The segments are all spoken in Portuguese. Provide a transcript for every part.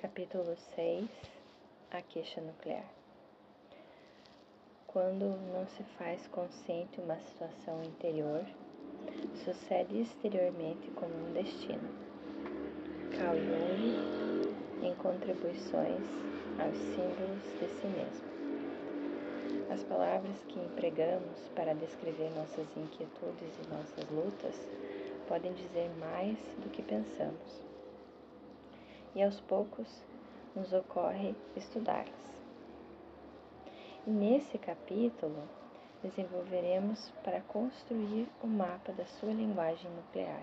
Capítulo 6 A queixa nuclear. Quando não se faz consciente uma situação interior, sucede exteriormente como um destino. Carl Jung, em contribuições aos símbolos de si mesmo. As palavras que empregamos para descrever nossas inquietudes e nossas lutas podem dizer mais do que pensamos e aos poucos nos ocorre estudá-las. Nesse capítulo desenvolveremos para construir o mapa da sua linguagem nuclear.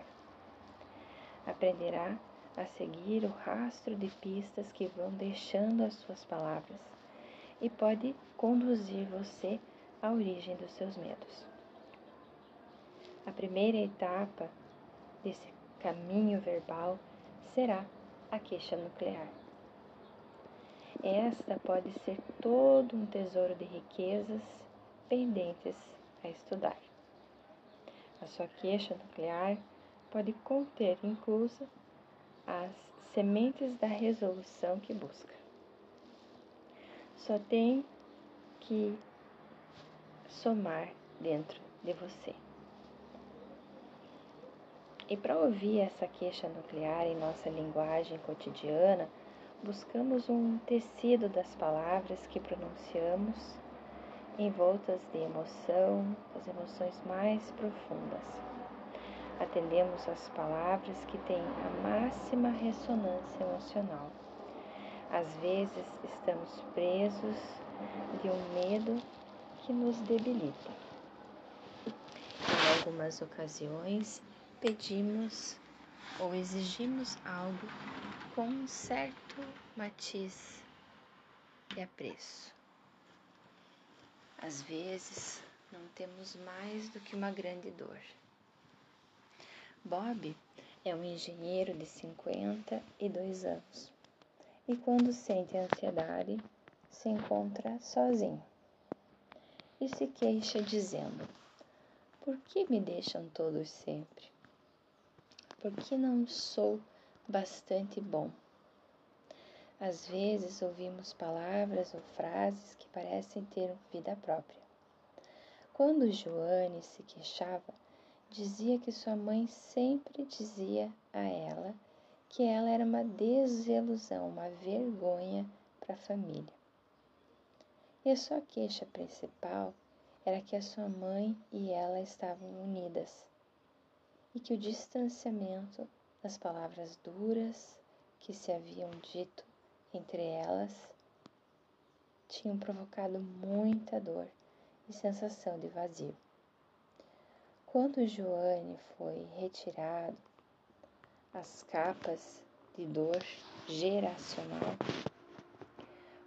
Aprenderá a seguir o rastro de pistas que vão deixando as suas palavras e pode conduzir você à origem dos seus medos. A primeira etapa desse caminho verbal será a queixa nuclear. Esta pode ser todo um tesouro de riquezas pendentes a estudar. A sua queixa nuclear pode conter incluso as sementes da resolução que busca. Só tem que somar dentro de você. E para ouvir essa queixa nuclear em nossa linguagem cotidiana, buscamos um tecido das palavras que pronunciamos envoltas de emoção, das emoções mais profundas. Atendemos às palavras que têm a máxima ressonância emocional. Às vezes estamos presos de um medo que nos debilita. Em algumas ocasiões, pedimos ou exigimos algo com um certo matiz de apreço. Às vezes, não temos mais do que uma grande dor. Bob é um engenheiro de 52 anos e, quando sente ansiedade, se encontra sozinho e se queixa dizendo: Por que me deixam todos sempre? Porque não sou bastante bom. Às vezes ouvimos palavras ou frases que parecem ter vida própria. Quando Joane se queixava, dizia que sua mãe sempre dizia a ela que ela era uma desilusão, uma vergonha para a família. E a sua queixa principal era que a sua mãe e ela estavam unidas e que o distanciamento das palavras duras que se haviam dito entre elas tinham provocado muita dor e sensação de vazio. Quando Joane foi retirado as capas de dor geracional,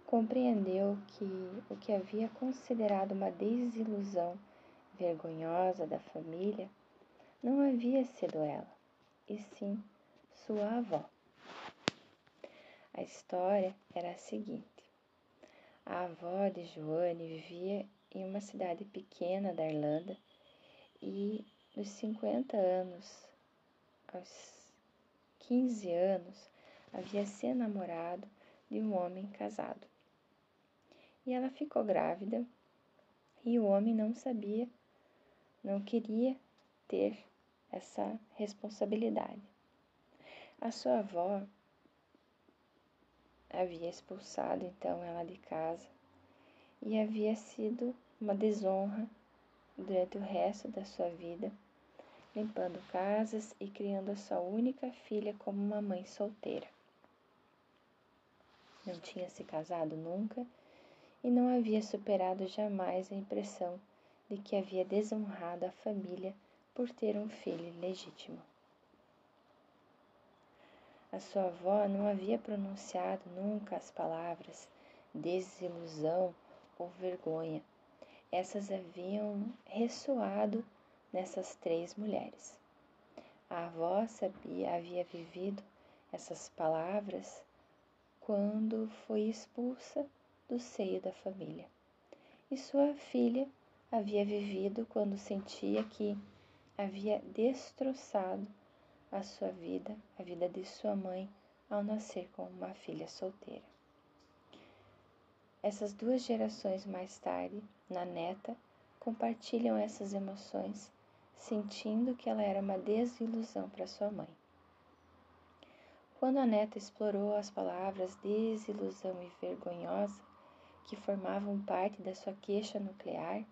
compreendeu que o que havia considerado uma desilusão vergonhosa da família não havia sido ela, e sim sua avó. A história era a seguinte: a avó de Joane vivia em uma cidade pequena da Irlanda e, dos 50 anos aos 15 anos, havia se enamorado de um homem casado. E ela ficou grávida e o homem não sabia, não queria ter essa responsabilidade. A sua avó havia expulsado então ela de casa e havia sido uma desonra durante o resto da sua vida, limpando casas e criando a sua única filha como uma mãe solteira. Não tinha se casado nunca e não havia superado jamais a impressão de que havia desonrado a família por ter um filho legítimo. A sua avó não havia pronunciado nunca as palavras desilusão ou vergonha. Essas haviam ressoado nessas três mulheres. A avó sabia, havia vivido essas palavras quando foi expulsa do seio da família. E sua filha havia vivido quando sentia que havia destroçado a sua vida, a vida de sua mãe, ao nascer com uma filha solteira. Essas duas gerações mais tarde, na neta, compartilham essas emoções, sentindo que ela era uma desilusão para sua mãe. Quando a neta explorou as palavras desilusão e vergonhosa, que formavam parte da sua queixa nuclear,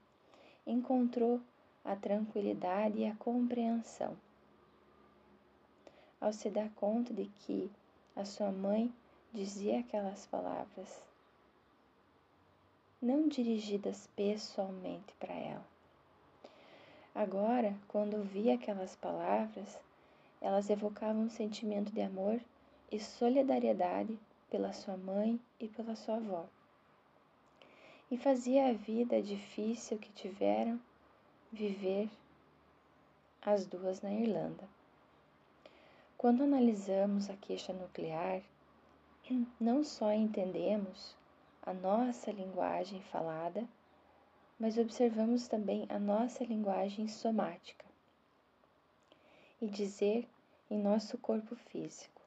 encontrou a tranquilidade e a compreensão. Ao se dar conta de que a sua mãe dizia aquelas palavras, não dirigidas pessoalmente para ela. Agora, quando ouvia aquelas palavras, elas evocavam um sentimento de amor e solidariedade pela sua mãe e pela sua avó. E fazia a vida difícil que tiveram viver as duas na Irlanda. Quando analisamos a queixa nuclear, não só entendemos a nossa linguagem falada, mas observamos também a nossa linguagem somática e dizer em nosso corpo físico.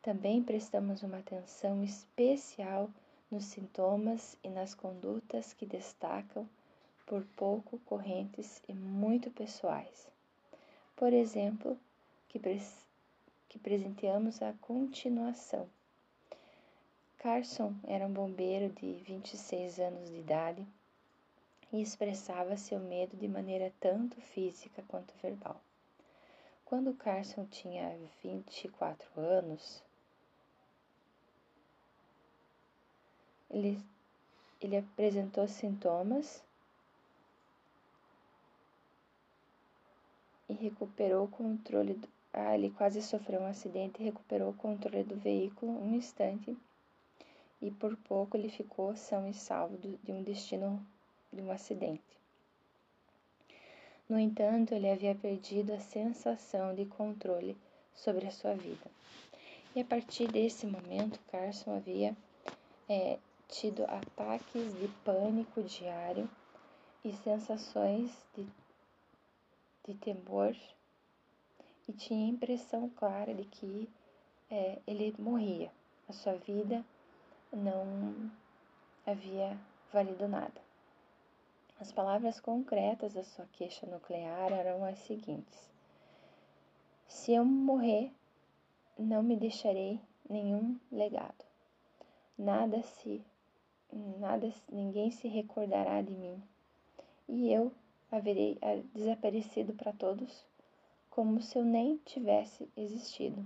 Também prestamos uma atenção especial nos sintomas e nas condutas que destacam por pouco correntes e muito pessoais. Por exemplo, que que presenteamos a continuação. Carson era um bombeiro de 26 anos de idade e expressava seu medo de maneira tanto física quanto verbal. Quando Carson tinha 24 anos, ele, ele apresentou sintomas e recuperou o controle do, ah, ele quase sofreu um acidente e recuperou o controle do veículo um instante e por pouco ele ficou são e salvo de um destino de um acidente. No entanto, ele havia perdido a sensação de controle sobre a sua vida. E a partir desse momento, Carson havia é, tido ataques de pânico diário e sensações de, de temor e tinha a impressão clara de que é, ele morria, a sua vida não havia valido nada. As palavras concretas da sua queixa nuclear eram as seguintes: Se eu morrer, não me deixarei nenhum legado. Nada se nada ninguém se recordará de mim. E eu haverei desaparecido para todos como se eu nem tivesse existido.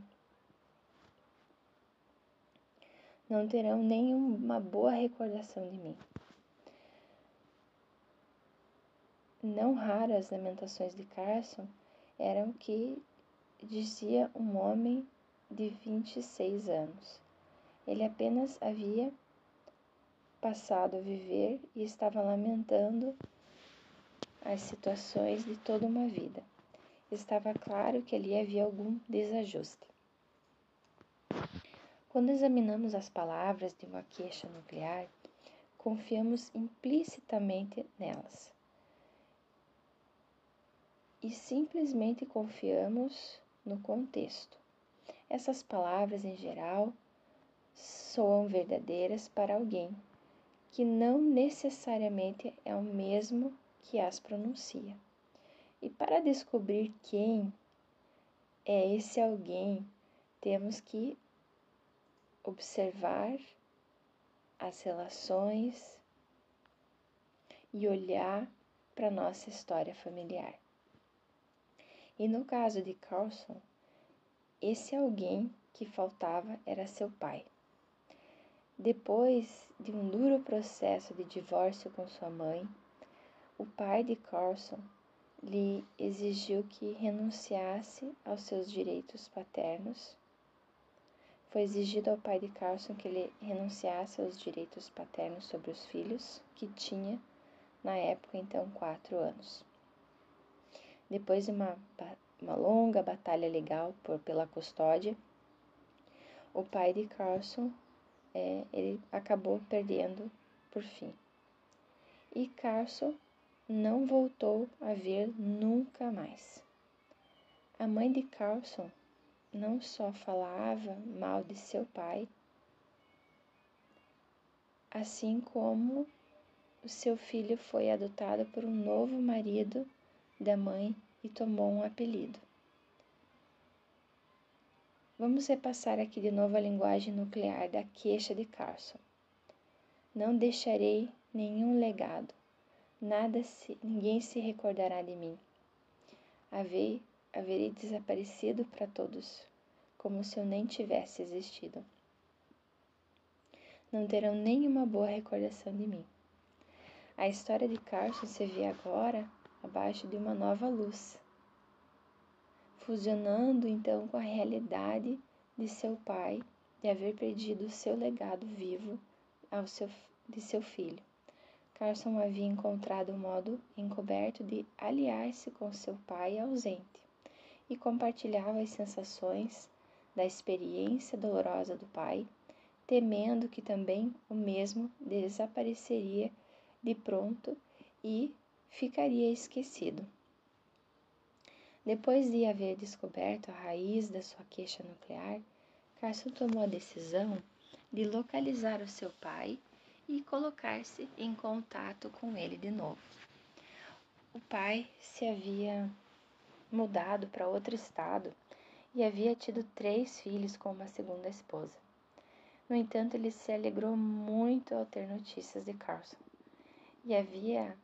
Não terão nenhuma boa recordação de mim. Não raras as lamentações de Carson eram o que dizia um homem de 26 anos. Ele apenas havia passado a viver e estava lamentando as situações de toda uma vida estava claro que ali havia algum desajuste. Quando examinamos as palavras de uma queixa nuclear, confiamos implicitamente nelas. E simplesmente confiamos no contexto. Essas palavras, em geral, soam verdadeiras para alguém que não necessariamente é o mesmo que as pronuncia. E para descobrir quem é esse alguém, temos que observar as relações e olhar para nossa história familiar. E no caso de Carlson, esse alguém que faltava era seu pai. Depois de um duro processo de divórcio com sua mãe, o pai de Carlson lhe exigiu que renunciasse aos seus direitos paternos. Foi exigido ao pai de Carlson que ele renunciasse aos direitos paternos sobre os filhos, que tinha na época então quatro anos. Depois de uma, uma longa batalha legal por, pela custódia, o pai de Carlson é, ele acabou perdendo por fim. E Carlson não voltou a ver nunca mais. A mãe de Carlson não só falava mal de seu pai, assim como o seu filho foi adotado por um novo marido da mãe e tomou um apelido. Vamos repassar aqui de novo a linguagem nuclear da queixa de Carson. Não deixarei nenhum legado, nada se, ninguém se recordará de mim. Havei, haverei desaparecido para todos, como se eu nem tivesse existido. Não terão nenhuma boa recordação de mim. A história de Carson se vê agora abaixo de uma nova luz, fusionando então com a realidade de seu pai de haver perdido o seu legado vivo ao seu, de seu filho. Carson havia encontrado um modo encoberto de aliar-se com seu pai ausente e compartilhava as sensações da experiência dolorosa do pai, temendo que também o mesmo desapareceria de pronto e ficaria esquecido. Depois de haver descoberto a raiz da sua queixa nuclear, Carson tomou a decisão de localizar o seu pai e colocar-se em contato com ele de novo. O pai se havia mudado para outro estado e havia tido três filhos com uma segunda esposa. No entanto, ele se alegrou muito ao ter notícias de Carson e havia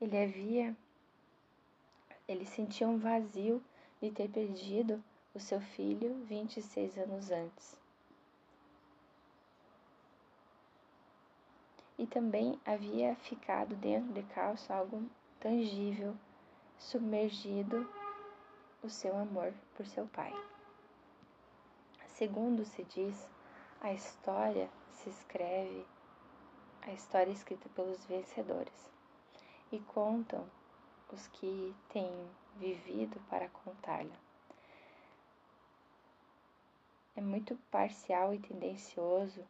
ele havia ele sentia um vazio de ter perdido o seu filho 26 anos antes. E também havia ficado dentro de Carlos algo tangível, submergido o seu amor por seu pai. Segundo se diz, a história se escreve, a história é escrita pelos vencedores e contam os que têm vivido para contá-la. É muito parcial e tendencioso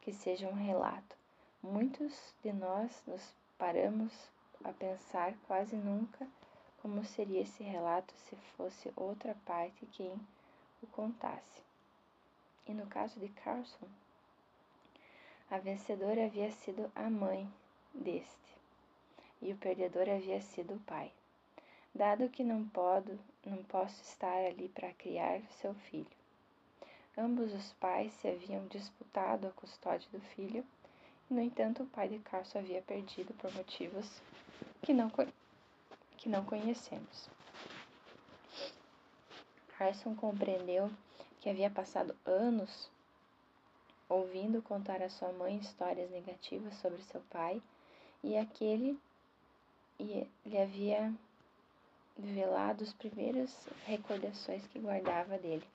que seja um relato. Muitos de nós nos paramos a pensar quase nunca como seria esse relato se fosse outra parte quem o contasse. E no caso de Carson, a vencedora havia sido a mãe deste e o perdedor havia sido o pai. Dado que não podo, não posso estar ali para criar seu filho. Ambos os pais se haviam disputado a custódia do filho, no entanto, o pai de Carson havia perdido por motivos que não, que não conhecemos. Carson compreendeu que havia passado anos ouvindo contar a sua mãe histórias negativas sobre seu pai e aquele e lhe havia velado as primeiras recordações que guardava dele.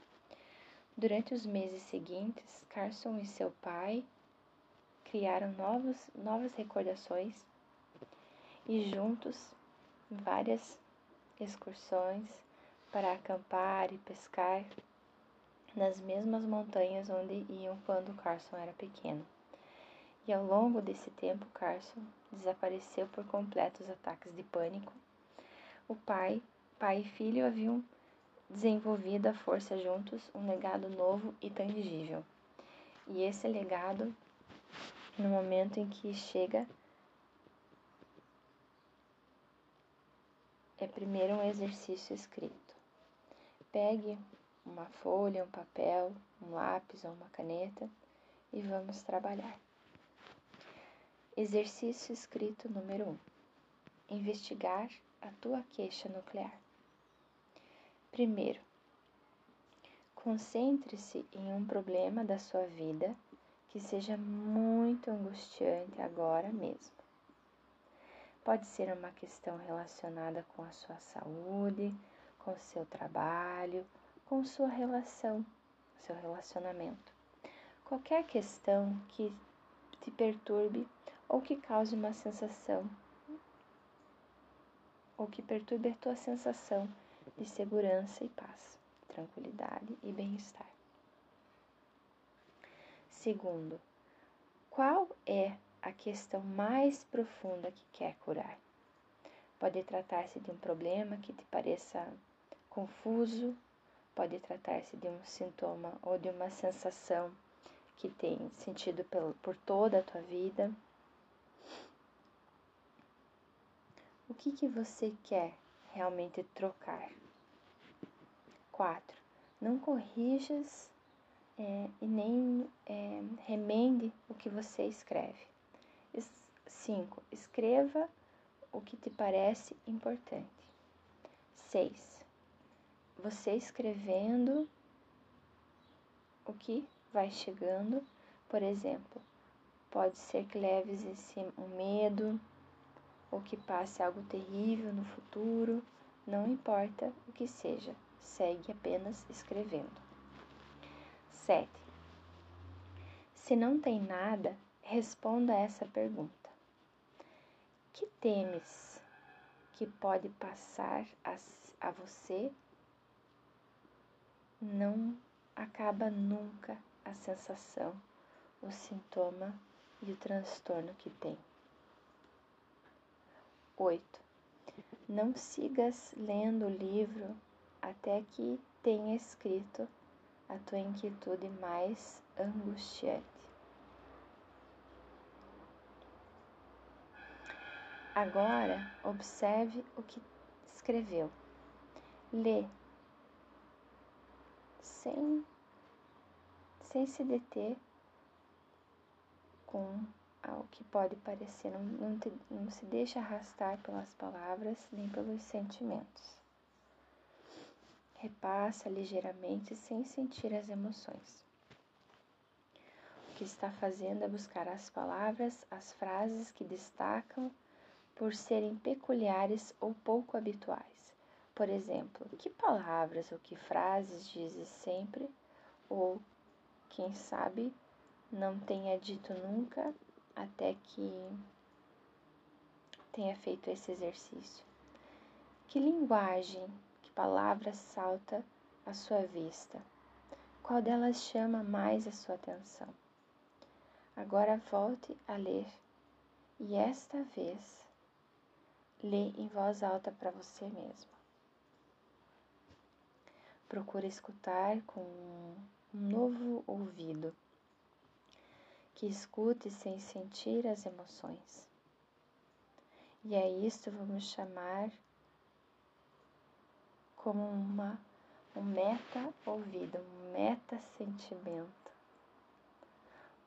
Durante os meses seguintes, Carson e seu pai criaram novos, novas recordações e juntos várias excursões para acampar e pescar nas mesmas montanhas onde iam quando Carson era pequeno e ao longo desse tempo Carson desapareceu por completo os ataques de pânico. O pai, pai e filho haviam desenvolvido a força juntos um legado novo e tangível. E esse legado, no momento em que chega, é primeiro um exercício escrito. Pegue uma folha, um papel, um lápis ou uma caneta e vamos trabalhar. Exercício escrito número 1. Um. Investigar a tua queixa nuclear. Primeiro, concentre-se em um problema da sua vida que seja muito angustiante agora mesmo. Pode ser uma questão relacionada com a sua saúde, com o seu trabalho, com sua relação, seu relacionamento. Qualquer questão que te perturbe ou que cause uma sensação, ou que perturbe a tua sensação de segurança e paz, tranquilidade e bem-estar. Segundo, qual é a questão mais profunda que quer curar? Pode tratar-se de um problema que te pareça confuso, pode tratar-se de um sintoma ou de uma sensação que tem sentido por toda a tua vida. O que, que você quer realmente trocar? 4. Não corrijas é, e nem é, remende o que você escreve. 5. Escreva o que te parece importante. 6. Você escrevendo o que vai chegando, por exemplo, pode ser que leves esse um medo ou que passe algo terrível no futuro, não importa o que seja, segue apenas escrevendo. 7. Se não tem nada, responda essa pergunta: Que temes que pode passar a, a você? Não acaba nunca a sensação, o sintoma e o transtorno que tem. 8. Não sigas lendo o livro até que tenha escrito a tua inquietude mais angustiante. Agora, observe o que escreveu. Lê sem, sem se deter com ao que pode parecer. Não, não, te, não se deixa arrastar pelas palavras nem pelos sentimentos repassa ligeiramente sem sentir as emoções. O que está fazendo é buscar as palavras, as frases que destacam por serem peculiares ou pouco habituais. Por exemplo, que palavras ou que frases dizes sempre ou, quem sabe, não tenha dito nunca até que tenha feito esse exercício. Que linguagem palavra salta à sua vista? Qual delas chama mais a sua atenção? Agora volte a ler e esta vez lê em voz alta para você mesmo. Procure escutar com um novo ouvido, que escute sem sentir as emoções. E a isto vamos chamar como uma, um meta ouvido, um meta sentimento,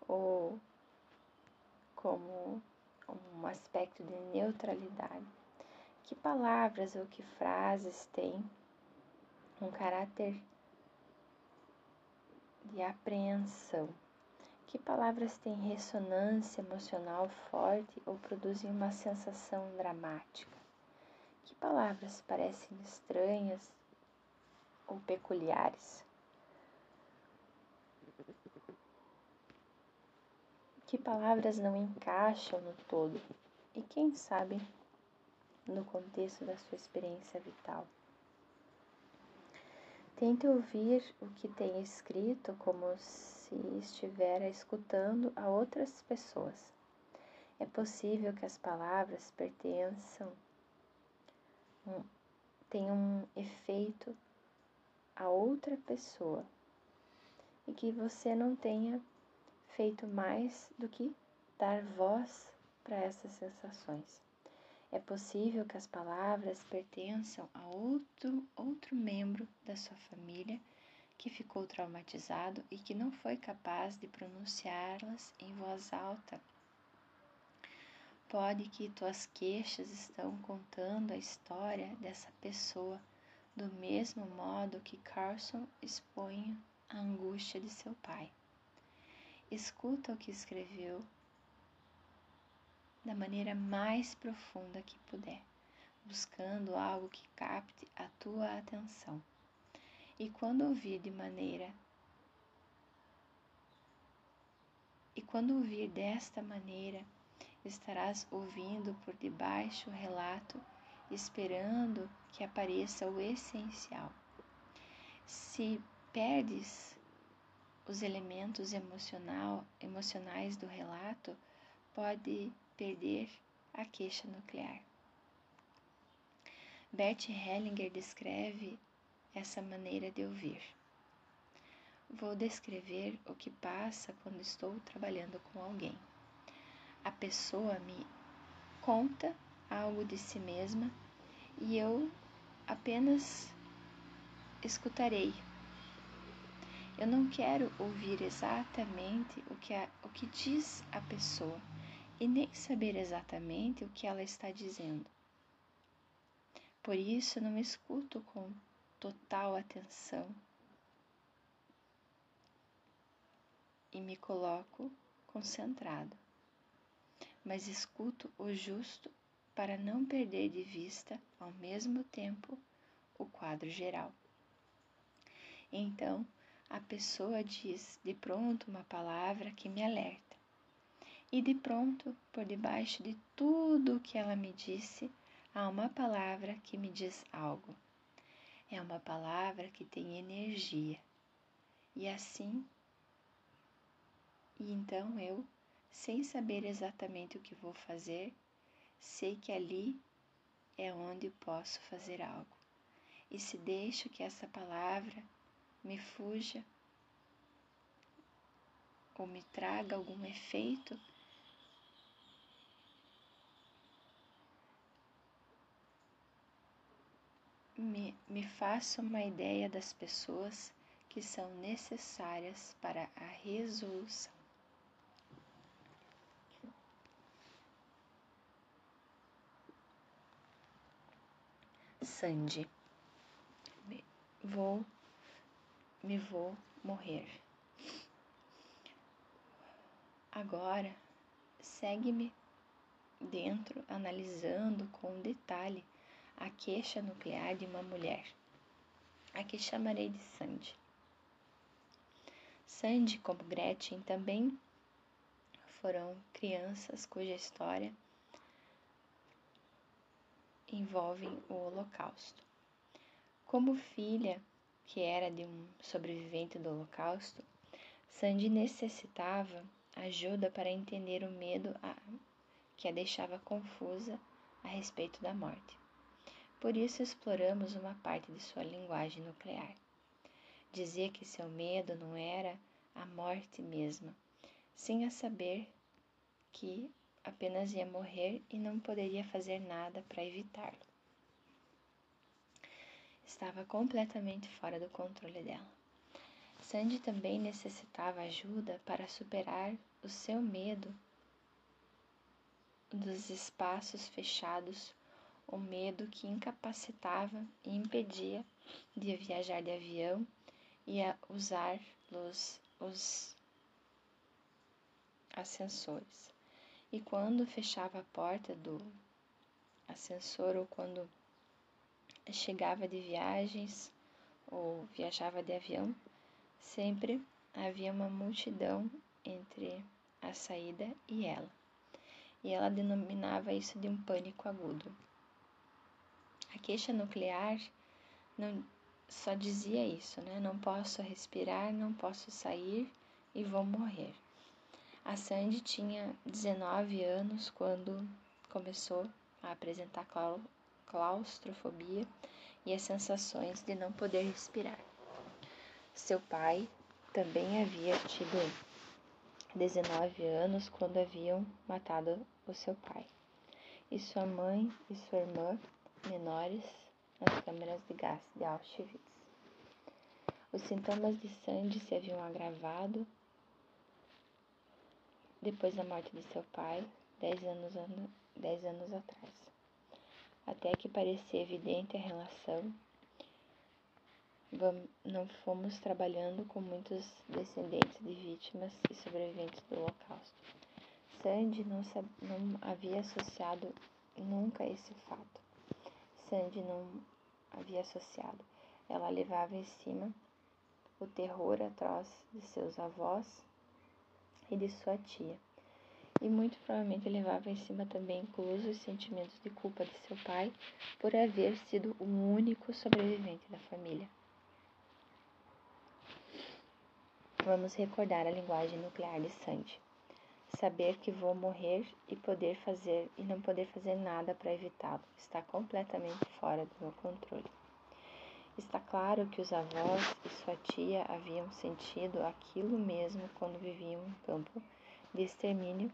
ou como um aspecto de neutralidade. Que palavras ou que frases têm um caráter de apreensão? Que palavras têm ressonância emocional forte ou produzem uma sensação dramática? Palavras parecem estranhas ou peculiares? Que palavras não encaixam no todo e, quem sabe, no contexto da sua experiência vital? Tente ouvir o que tem escrito como se estivesse escutando a outras pessoas. É possível que as palavras pertençam um, tem um efeito a outra pessoa e que você não tenha feito mais do que dar voz para essas sensações. É possível que as palavras pertençam a outro, outro membro da sua família que ficou traumatizado e que não foi capaz de pronunciá-las em voz alta Pode que tuas queixas estão contando a história dessa pessoa do mesmo modo que Carson expõe a angústia de seu pai. Escuta o que escreveu da maneira mais profunda que puder, buscando algo que capte a tua atenção. E quando ouvir de maneira e quando ouvir desta maneira, estarás ouvindo por debaixo o relato, esperando que apareça o essencial. Se perdes os elementos emocional, emocionais do relato, pode perder a queixa nuclear. Bert Hellinger descreve essa maneira de ouvir. Vou descrever o que passa quando estou trabalhando com alguém. A pessoa me conta algo de si mesma e eu apenas escutarei. Eu não quero ouvir exatamente o que, a, o que diz a pessoa e nem saber exatamente o que ela está dizendo. Por isso, não escuto com total atenção e me coloco concentrado, mas escuto o justo para não perder de vista ao mesmo tempo o quadro geral. Então, a pessoa diz de pronto uma palavra que me alerta. E de pronto, por debaixo de tudo o que ela me disse, há uma palavra que me diz algo. É uma palavra que tem energia. E assim, e então eu, sem saber exatamente o que vou fazer, sei que ali é onde posso fazer algo. E se deixo que essa palavra me fuja ou me traga algum efeito, me, me faça uma ideia das pessoas que são necessárias para a resolução. Sandy. Vou, me vou morrer. Agora, segue-me dentro, analisando com detalhe a queixa nuclear de uma mulher, a que chamarei de Sandy. Sandy, como Gretchen, também foram crianças cuja história envolvem o Holocausto. Como filha que era de um sobrevivente do Holocausto, Sandy necessitava ajuda para entender o medo a, que a deixava confusa a respeito da morte. Por isso exploramos uma parte de sua linguagem nuclear. Dizia que seu medo não era a morte mesma, sim a saber que apenas ia morrer e não poderia fazer nada para evitá-lo. Estava completamente fora do controle dela. Sandy também necessitava ajuda para superar o seu medo dos espaços fechados, o medo que incapacitava e impedia de viajar de avião e a usar os, os ascensores. E quando fechava a porta do ascensor ou quando chegava de viagens ou viajava de avião, sempre havia uma multidão entre a saída e ela. E ela denominava isso de um pânico agudo. A queixa nuclear não só dizia isso, né? Não posso respirar, não posso sair e vou morrer. A Sandy tinha 19 anos quando começou a apresentar claustrofobia e as sensações de não poder respirar. Seu pai também havia tido 19 anos quando haviam matado o seu pai. E sua mãe e sua irmã menores nas câmeras de gás de Auschwitz. Os sintomas de Sandy se haviam agravado depois da morte de seu pai, dez anos, dez anos atrás. Até que parecia evidente a relação, não fomos trabalhando com muitos descendentes de vítimas e sobreviventes do Holocausto. Sandy não, não havia associado nunca esse fato. Sandy não havia associado. Ela levava em cima o terror atroz de seus avós e de sua tia. E muito provavelmente levava em cima também incluso os sentimentos de culpa de seu pai por haver sido o único sobrevivente da família. Vamos recordar a linguagem nuclear de Sandy. saber que vou morrer e poder fazer e não poder fazer nada para evitá-lo. Está completamente fora do meu controle. Está claro que os avós e sua tia haviam sentido aquilo mesmo quando viviam em campo de extermínio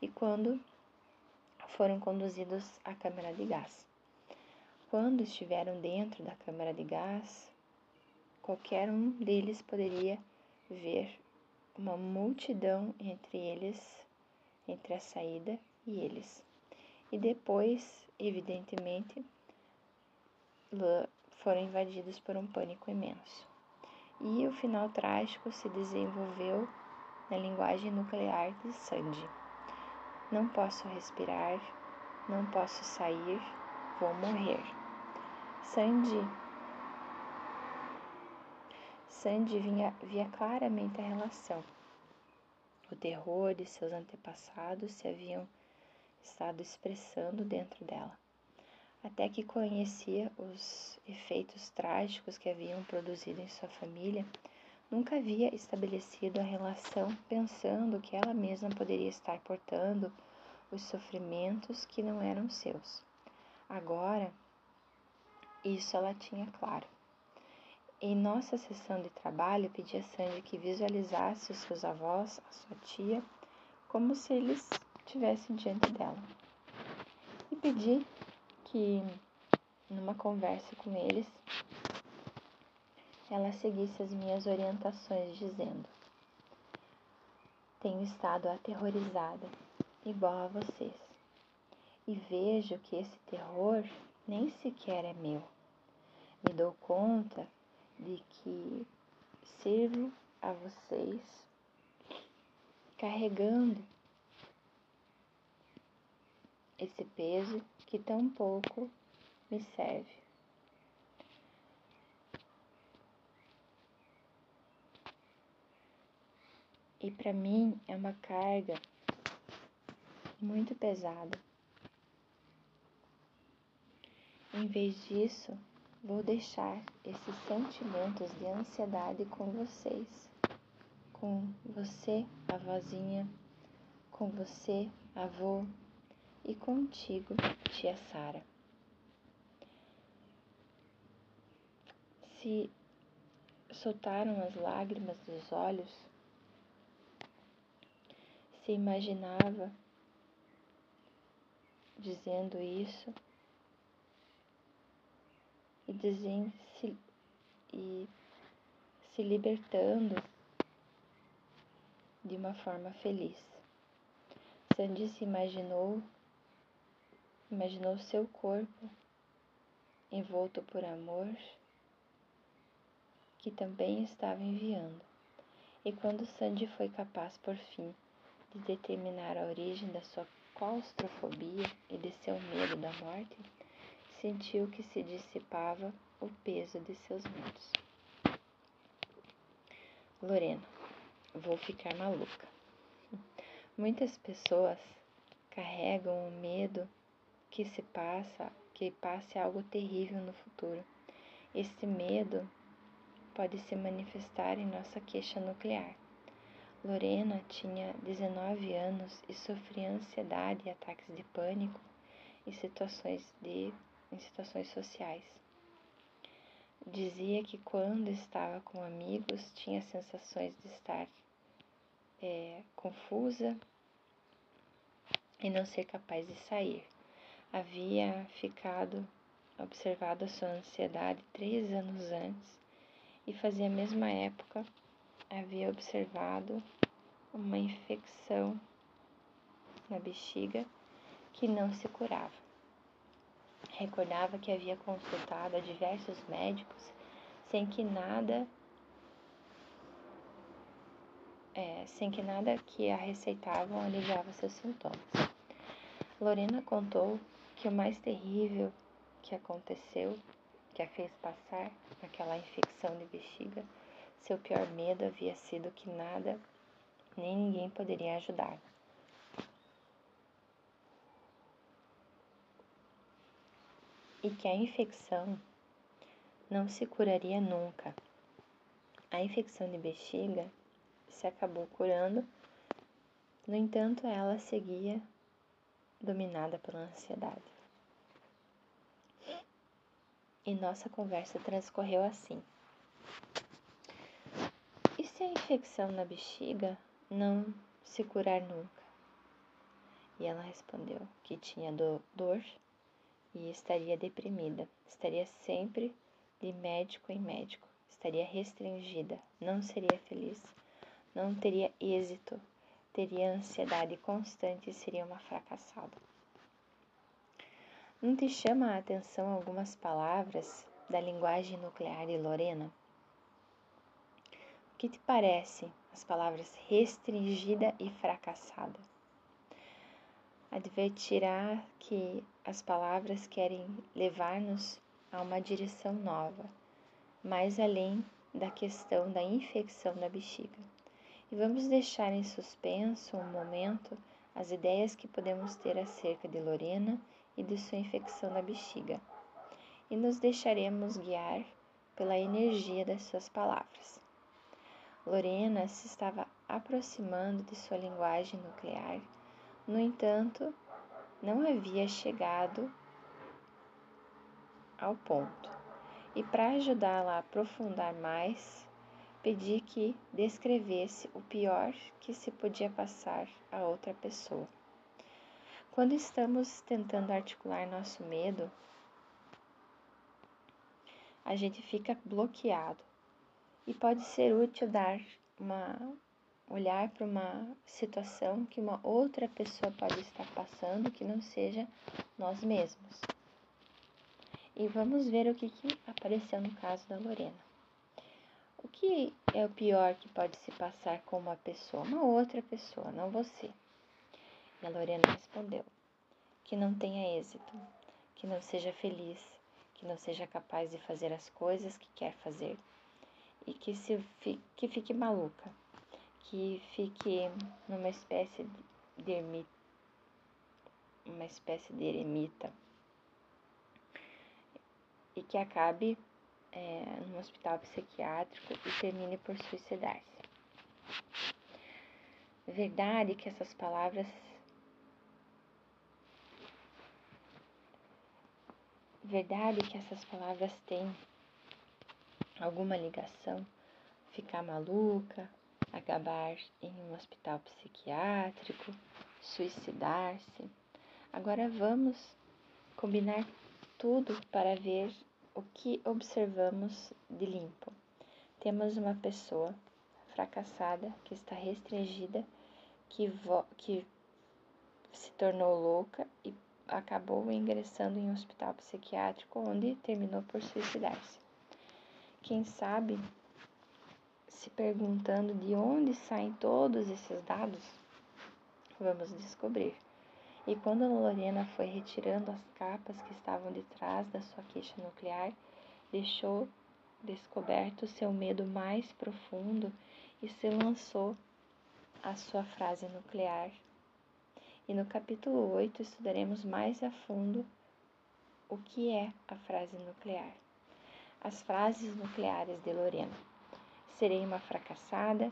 e quando foram conduzidos à câmara de gás. Quando estiveram dentro da câmara de gás, qualquer um deles poderia ver uma multidão entre eles, entre a saída e eles. E depois, evidentemente, foram invadidos por um pânico imenso. E o final trágico se desenvolveu na linguagem nuclear de Sandy. Não posso respirar, não posso sair, vou morrer. Sandy Sandy vinha, via claramente a relação. O terror de seus antepassados se haviam estado expressando dentro dela, até que conhecia os efeitos trágicos que haviam produzido em sua família. Nunca havia estabelecido a relação pensando que ela mesma poderia estar portando os sofrimentos que não eram seus. Agora, isso ela tinha claro. Em nossa sessão de trabalho, pedi a Sandy que visualizasse os seus avós, a sua tia, como se eles estivessem diante dela. E pedi que, numa conversa com eles, ela seguisse as minhas orientações, dizendo: Tenho estado aterrorizada, igual a vocês, e vejo que esse terror nem sequer é meu. Me dou conta de que sirvo a vocês carregando esse peso que tão pouco me serve. E para mim é uma carga muito pesada. Em vez disso, Vou deixar esses sentimentos de ansiedade com vocês, com você, avózinha, com você, avô, e contigo, tia Sara. Se soltaram as lágrimas dos olhos, se imaginava dizendo isso e, dizem, se, e se libertando de uma forma feliz. Sandy se imaginou, imaginou seu corpo envolto por amor que também estava enviando. E quando Sandy foi capaz, por fim, de determinar a origem da sua claustrofobia e de seu medo da morte, sentiu que se dissipava o peso de seus medos. Lorena, vou ficar maluca. Muitas pessoas carregam o medo que se passa, que passe algo terrível no futuro. Este medo pode se manifestar em nossa queixa nuclear. Lorena tinha 19 anos e sofria ansiedade e ataques de pânico em situações de em situações sociais. Dizia que quando estava com amigos tinha sensações de estar é, confusa e não ser capaz de sair. Havia ficado observado a sua ansiedade três anos antes e fazia a mesma época havia observado uma infecção na bexiga que não se curava. Recordava que havia consultado a diversos médicos sem que nada é, sem que nada que a receitavam aliviava seus sintomas. Lorena contou que o mais terrível que aconteceu, que a fez passar aquela infecção de bexiga, seu pior medo havia sido que nada nem ninguém poderia ajudar. e que a infecção não se curaria nunca. A infecção de bexiga se acabou curando No entanto, ela seguia dominada pela ansiedade. E nossa conversa transcorreu assim. E se a infecção na bexiga não se curar nunca? E ela respondeu que tinha do dor e estaria deprimida, estaria sempre de médico em médico, estaria restringida, não seria feliz, não teria êxito, teria ansiedade constante e seria uma fracassada. Não te chama a atenção algumas palavras da linguagem nuclear de Lorena? O que te parece as palavras restringida e fracassada? Advertirá que as palavras querem levar-nos a uma direção nova, mais além da questão da infecção da bexiga. E vamos deixar em suspenso um momento as ideias que podemos ter acerca de Lorena e de sua infecção na bexiga, e nos deixaremos guiar pela energia das suas palavras. Lorena se estava aproximando de sua linguagem nuclear, no entanto, não havia chegado ao ponto. E para ajudá-la a aprofundar mais, pedi que descrevesse o pior que se podia passar a outra pessoa. Quando estamos tentando articular nosso medo, a gente fica bloqueado e pode ser útil dar uma olhar para uma situação que uma outra pessoa pode estar passando que não seja nós mesmos. E vamos ver o que, que apareceu no caso da Lorena. O que é o pior que pode se passar com uma pessoa? Uma outra pessoa, não você. E a Lorena respondeu: que não tenha êxito, que não seja feliz, que não seja capaz de fazer as coisas que quer fazer e que, se, que fique maluca, que fique numa espécie de ermita, uma espécie de eremita e que acabe é, num hospital psiquiátrico e termine por suicidar-se. Verdade que essas palavras Verdade que essas palavras têm alguma ligação? Ficar maluca, acabar em um hospital psiquiátrico, suicidar-se. Agora vamos combinar tudo para ver o que observamos de limpo. Temos uma pessoa fracassada que está restringida, que, que se tornou louca e acabou ingressando em um hospital psiquiátrico, onde terminou por suicidar-se. Quem sabe, se perguntando de onde saem todos esses dados, vamos descobrir. E quando Lorena foi retirando as capas que estavam de trás da sua queixa nuclear, deixou descoberto seu medo mais profundo e se lançou a sua frase nuclear e no capítulo 8 estudaremos mais a fundo o que é a frase nuclear. As frases nucleares de Lorena. Serei uma fracassada,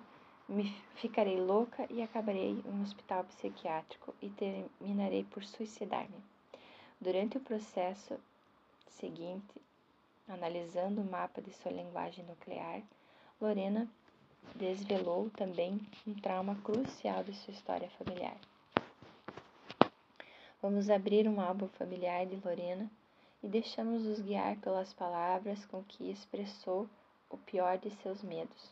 me ficarei louca e acabarei em um hospital psiquiátrico e terminarei por suicidar-me. Durante o processo seguinte, analisando o mapa de sua linguagem nuclear, Lorena desvelou também um trauma crucial de sua história familiar. Vamos abrir um álbum familiar de Lorena e deixamos-nos guiar pelas palavras com que expressou o pior de seus medos.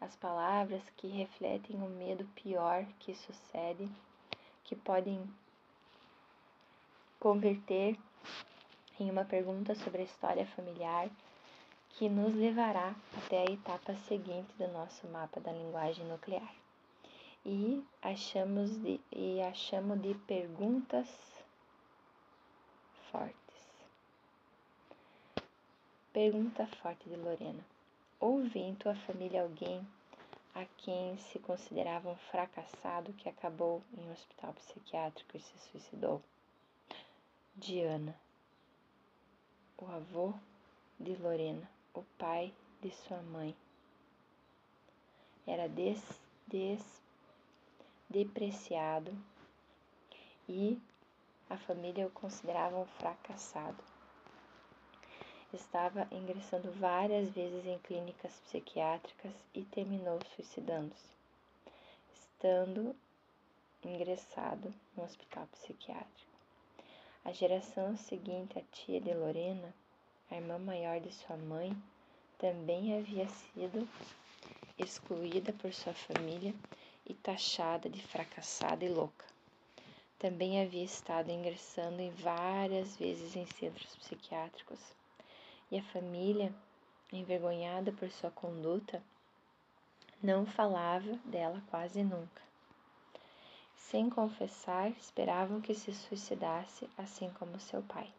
As palavras que refletem o medo pior que sucede, que podem converter em uma pergunta sobre a história familiar que nos levará até a etapa seguinte do nosso mapa da linguagem nuclear e achamos de, e achamos de perguntas fortes. Pergunta forte de Lorena. Houve em tua família alguém a quem se considerava um fracassado que acabou em um hospital psiquiátrico e se suicidou? Diana. O avô de Lorena, o pai de sua mãe. Era des, des depreciado e a família o considerava um fracassado. Estava ingressando várias vezes em clínicas psiquiátricas e terminou suicidando-se, estando ingressado no hospital psiquiátrico. A geração seguinte, a tia de Lorena, a irmã maior de sua mãe, também havia sido excluída por sua família e taxada de fracassada e louca. Também havia estado ingressando em várias vezes em centros psiquiátricos. E a família, envergonhada por sua conduta, não falava dela quase nunca. Sem confessar, esperavam que se suicidasse, assim como seu pai.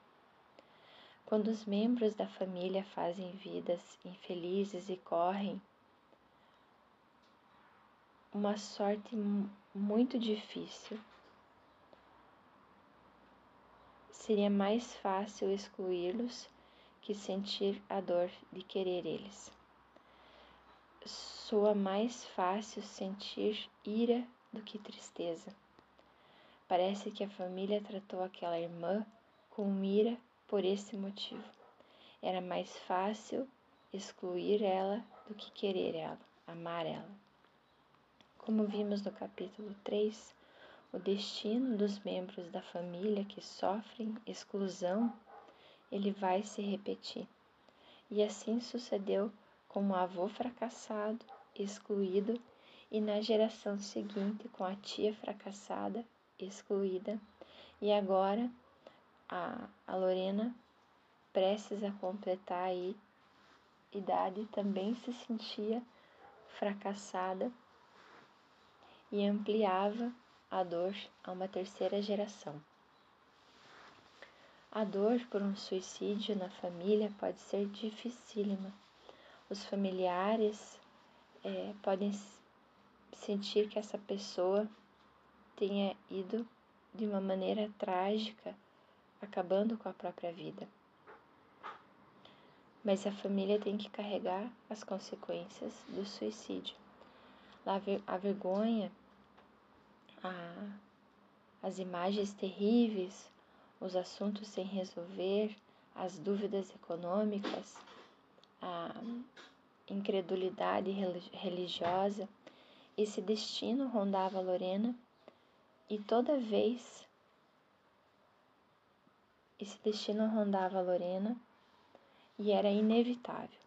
Quando os membros da família fazem vidas infelizes e correm uma sorte muito difícil, seria mais fácil excluí-los que sentir a dor de querer eles. Soa mais fácil sentir ira do que tristeza. Parece que a família tratou aquela irmã com ira por esse motivo. Era mais fácil excluir ela do que querer ela, amar ela. Como vimos no capítulo 3, o destino dos membros da família que sofrem exclusão, ele vai se repetir. E assim sucedeu com o avô fracassado, excluído, e na geração seguinte com a tia fracassada, excluída, e agora a, a Lorena, prestes a completar aí idade, também se sentia fracassada e ampliava a dor a uma terceira geração. A dor por um suicídio na família pode ser dificílima. Os familiares é, podem sentir que essa pessoa tenha ido de uma maneira trágica acabando com a própria vida. Mas a família tem que carregar as consequências do suicídio. A vergonha, a, as imagens terríveis, os assuntos sem resolver, as dúvidas econômicas, a incredulidade religiosa, esse destino rondava Lorena e toda vez esse destino rondava Lorena e era inevitável.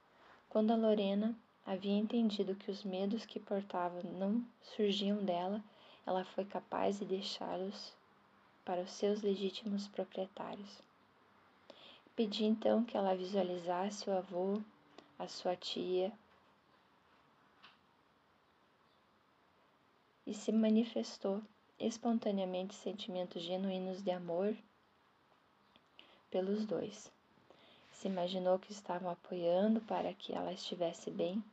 Quando a Lorena havia entendido que os medos que portava não surgiam dela, ela foi capaz de deixá-los para os seus legítimos proprietários. Pedi então que ela visualizasse o avô, a sua tia, e se manifestou espontaneamente sentimentos genuínos de amor pelos dois. Se imaginou que estavam apoiando para que ela estivesse bem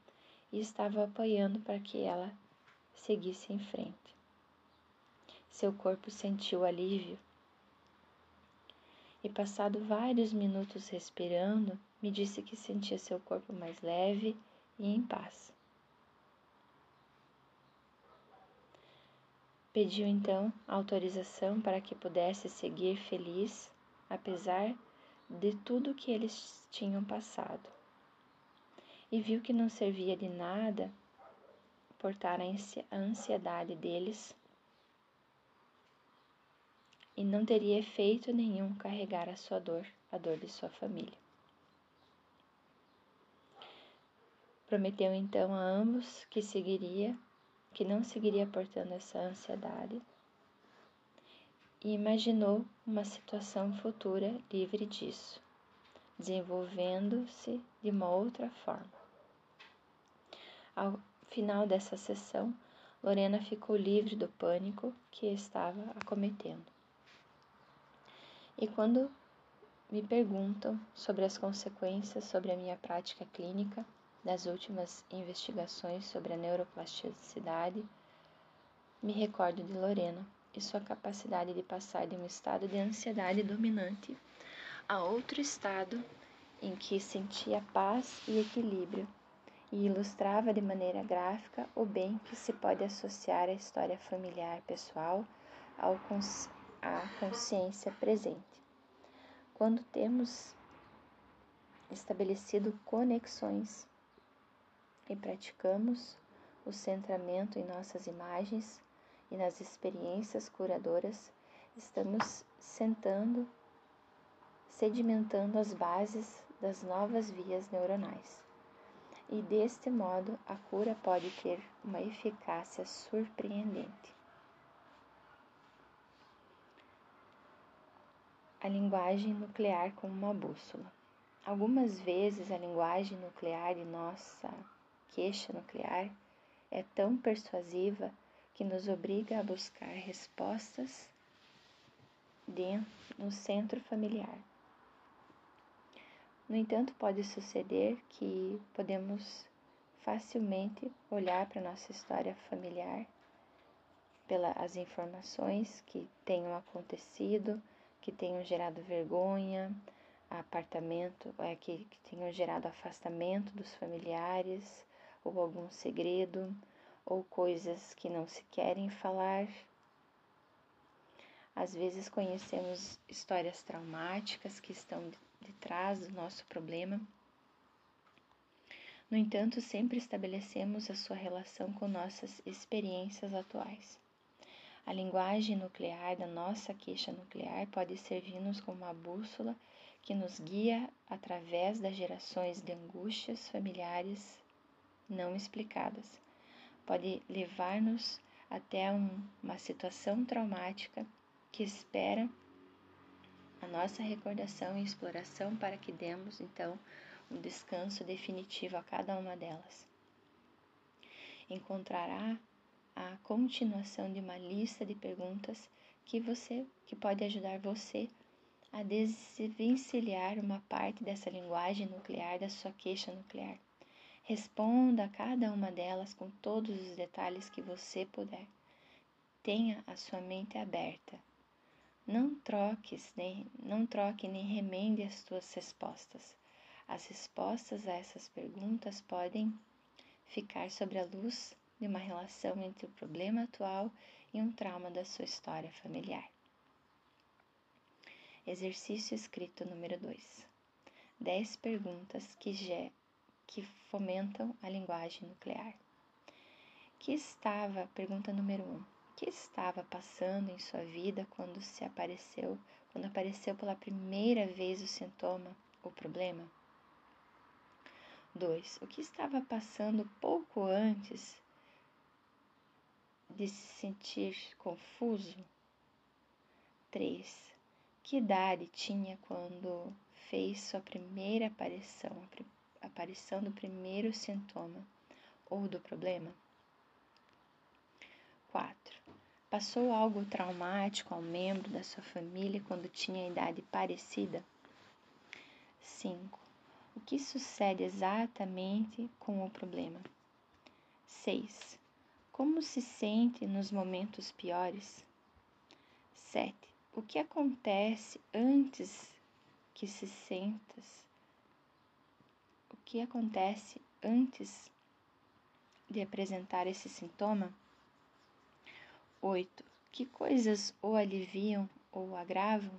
e estavam apoiando para que ela seguisse em frente. Seu corpo sentiu alívio e, passado vários minutos respirando, me disse que sentia seu corpo mais leve e em paz. Pediu então autorização para que pudesse seguir feliz apesar de tudo que eles tinham passado. E viu que não servia de nada portar a ansiedade deles e não teria efeito nenhum carregar a sua dor, a dor de sua família. Prometeu então a ambos que seguiria, que não seguiria portando essa ansiedade e imaginou uma situação futura livre disso, desenvolvendo-se de uma outra forma. Ao final dessa sessão, Lorena ficou livre do pânico que estava acometendo. E quando me perguntam sobre as consequências sobre a minha prática clínica das últimas investigações sobre a neuroplasticidade, me recordo de Lorena e sua capacidade de passar de um estado de ansiedade dominante a outro estado em que sentia paz e equilíbrio e ilustrava de maneira gráfica o bem que se pode associar à história familiar pessoal ao cons à consciência presente. Quando temos estabelecido conexões e praticamos o centramento em nossas imagens e nas experiências curadoras, estamos sentando, sedimentando as bases das novas vias neuronais. E deste modo, a cura pode ter uma eficácia surpreendente. A linguagem nuclear como uma bússola. Algumas vezes a linguagem nuclear de nossa queixa nuclear é tão persuasiva que nos obriga a buscar respostas dentro, no centro familiar. No entanto, pode suceder que podemos facilmente olhar para nossa história familiar pelas informações que tenham acontecido, que tenham gerado vergonha, apartamento, é, que, que tenham gerado afastamento dos familiares, ou algum segredo, ou coisas que não se querem falar. Às vezes conhecemos histórias traumáticas que estão de trás do nosso problema. No entanto, sempre estabelecemos a sua relação com nossas experiências atuais. A linguagem nuclear da nossa queixa nuclear pode servir-nos como uma bússola que nos guia através das gerações de angústias familiares não explicadas. Pode levar-nos até um, uma situação traumática que espera a nossa recordação e exploração para que demos então um descanso definitivo a cada uma delas. Encontrará a continuação de uma lista de perguntas que você que pode ajudar você a desvencilhar uma parte dessa linguagem nuclear da sua queixa nuclear. Responda a cada uma delas com todos os detalhes que você puder. Tenha a sua mente aberta não troques, nem, não troque nem remende as tuas respostas. As respostas a essas perguntas podem ficar sobre a luz de uma relação entre o problema atual e um trauma da sua história familiar. Exercício escrito número 2. 10 perguntas que, já, que fomentam a linguagem nuclear. Que estava, pergunta número 1. Um, que estava passando em sua vida quando se apareceu, quando apareceu pela primeira vez o sintoma, o problema? 2. O que estava passando pouco antes de se sentir confuso? 3. Que idade tinha quando fez sua primeira aparição, a aparição do primeiro sintoma ou do problema? 4. Passou algo traumático ao membro da sua família quando tinha idade parecida? 5. O que sucede exatamente com o problema? 6. Como se sente nos momentos piores? 7. O que acontece antes que se sentas? Que acontece antes de apresentar esse sintoma? 8. Que coisas o aliviam ou agravam?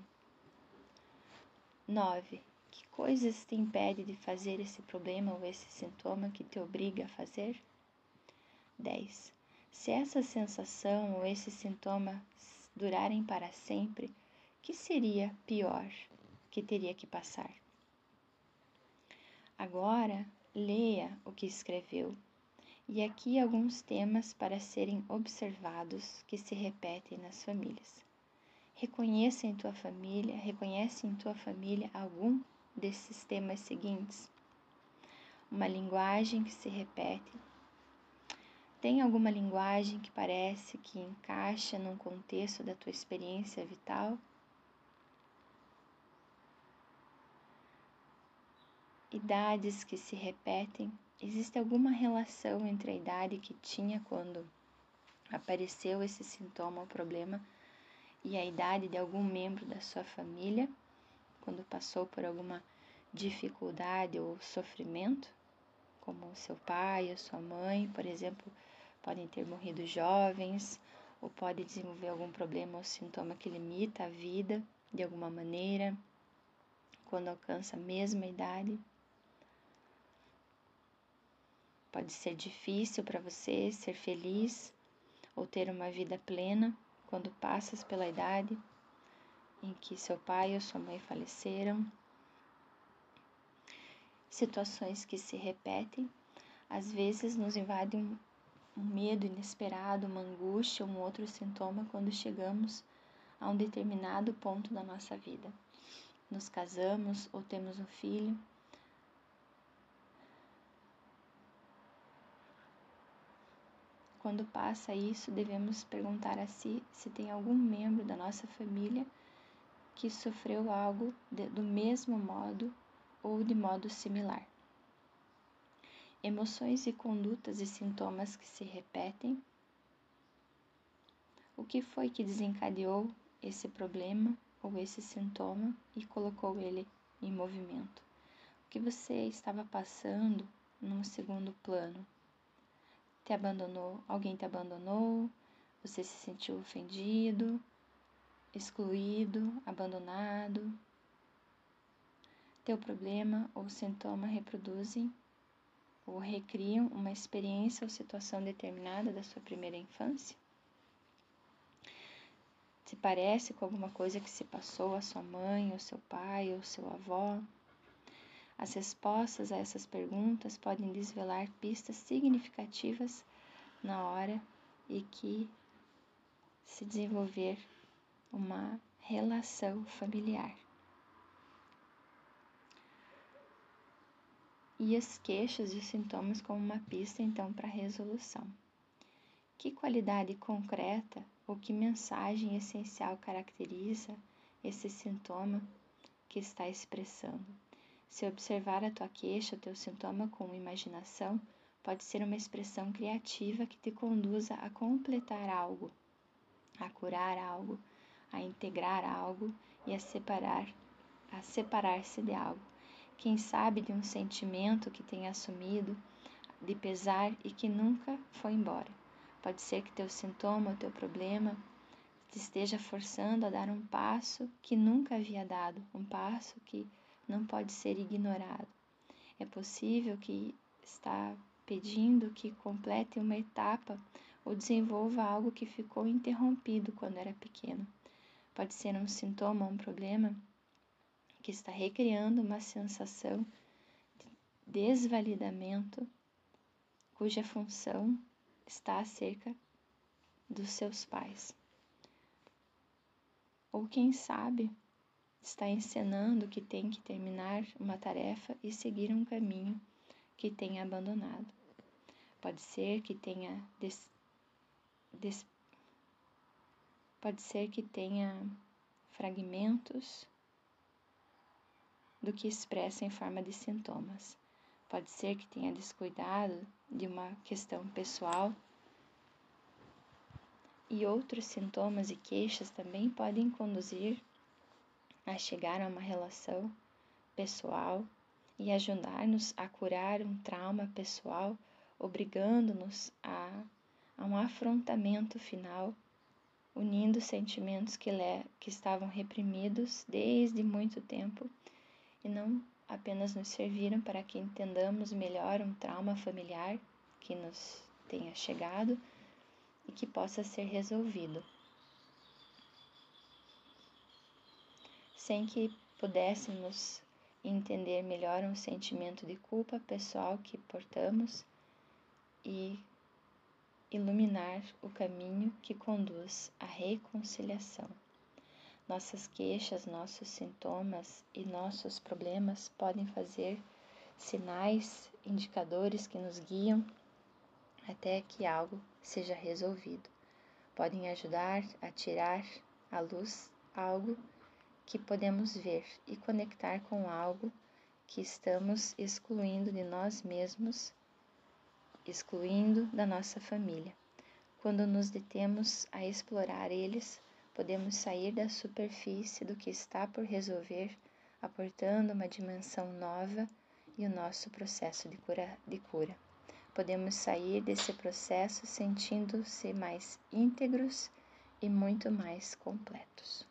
9. Que coisas te impede de fazer esse problema ou esse sintoma que te obriga a fazer? 10. Se essa sensação ou esse sintoma durarem para sempre, que seria pior que teria que passar? Agora, leia o que escreveu e aqui alguns temas para serem observados que se repetem nas famílias. Reconheça em tua família, reconhece em tua família algum desses temas seguintes. Uma linguagem que se repete. Tem alguma linguagem que parece que encaixa num contexto da tua experiência vital? Idades que se repetem Existe alguma relação entre a idade que tinha quando apareceu esse sintoma ou problema e a idade de algum membro da sua família, quando passou por alguma dificuldade ou sofrimento como seu pai ou sua mãe, por exemplo, podem ter morrido jovens, ou pode desenvolver algum problema ou sintoma que limita a vida de alguma maneira, quando alcança a mesma idade. Pode ser difícil para você ser feliz ou ter uma vida plena quando passas pela idade em que seu pai ou sua mãe faleceram. Situações que se repetem, às vezes nos invadem um, um medo inesperado, uma angústia, um outro sintoma quando chegamos a um determinado ponto da nossa vida. Nos casamos ou temos um filho. Quando passa isso, devemos perguntar a si se tem algum membro da nossa família que sofreu algo de, do mesmo modo ou de modo similar. Emoções e condutas e sintomas que se repetem. O que foi que desencadeou esse problema ou esse sintoma e colocou ele em movimento? O que você estava passando num segundo plano? Te abandonou? Alguém te abandonou? Você se sentiu ofendido? excluído, abandonado. Teu problema ou sintoma reproduzem ou recriam uma experiência ou situação determinada da sua primeira infância? Se parece com alguma coisa que se passou a sua mãe, ou seu pai, ou seu avó? As respostas a essas perguntas podem desvelar pistas significativas na hora e que se desenvolver uma relação familiar. E as queixas e os sintomas como uma pista então para resolução. Que qualidade concreta ou que mensagem essencial caracteriza esse sintoma que está expressando? Se observar a tua queixa, o teu sintoma com imaginação, pode ser uma expressão criativa que te conduza a completar algo, a curar algo, a integrar algo e a separar, a separar-se de algo. Quem sabe de um sentimento que tem assumido de pesar e que nunca foi embora. Pode ser que teu sintoma, teu problema te esteja forçando a dar um passo que nunca havia dado, um passo que não pode ser ignorado. É possível que está pedindo que complete uma etapa ou desenvolva algo que ficou interrompido quando era pequeno. Pode ser um sintoma, um problema que está recriando uma sensação de desvalidamento cuja função está acerca dos seus pais. Ou quem sabe está encenando que tem que terminar uma tarefa e seguir um caminho que tenha abandonado. Pode ser que tenha des, des, Pode ser que tenha fragmentos do que expressa em forma de sintomas. Pode ser que tenha descuidado de uma questão pessoal. E outros sintomas e queixas também podem conduzir a chegar a uma relação pessoal e ajudar-nos a curar um trauma pessoal, obrigando-nos a, a um afrontamento final unindo sentimentos que, que estavam reprimidos desde muito tempo e não apenas nos serviram para que entendamos melhor um trauma familiar que nos tenha chegado e que possa ser resolvido. Sem que pudéssemos entender melhor um sentimento de culpa pessoal que portamos e iluminar o caminho que conduz à reconciliação. Nossas queixas, nossos sintomas e nossos problemas podem fazer sinais, indicadores que nos guiam até que algo seja resolvido. Podem ajudar a tirar à luz algo que podemos ver e conectar com algo que estamos excluindo de nós mesmos excluindo da nossa família. Quando nos detemos a explorar eles, podemos sair da superfície do que está por resolver, aportando uma dimensão nova e o nosso processo de cura. De cura. Podemos sair desse processo sentindo-se mais íntegros e muito mais completos.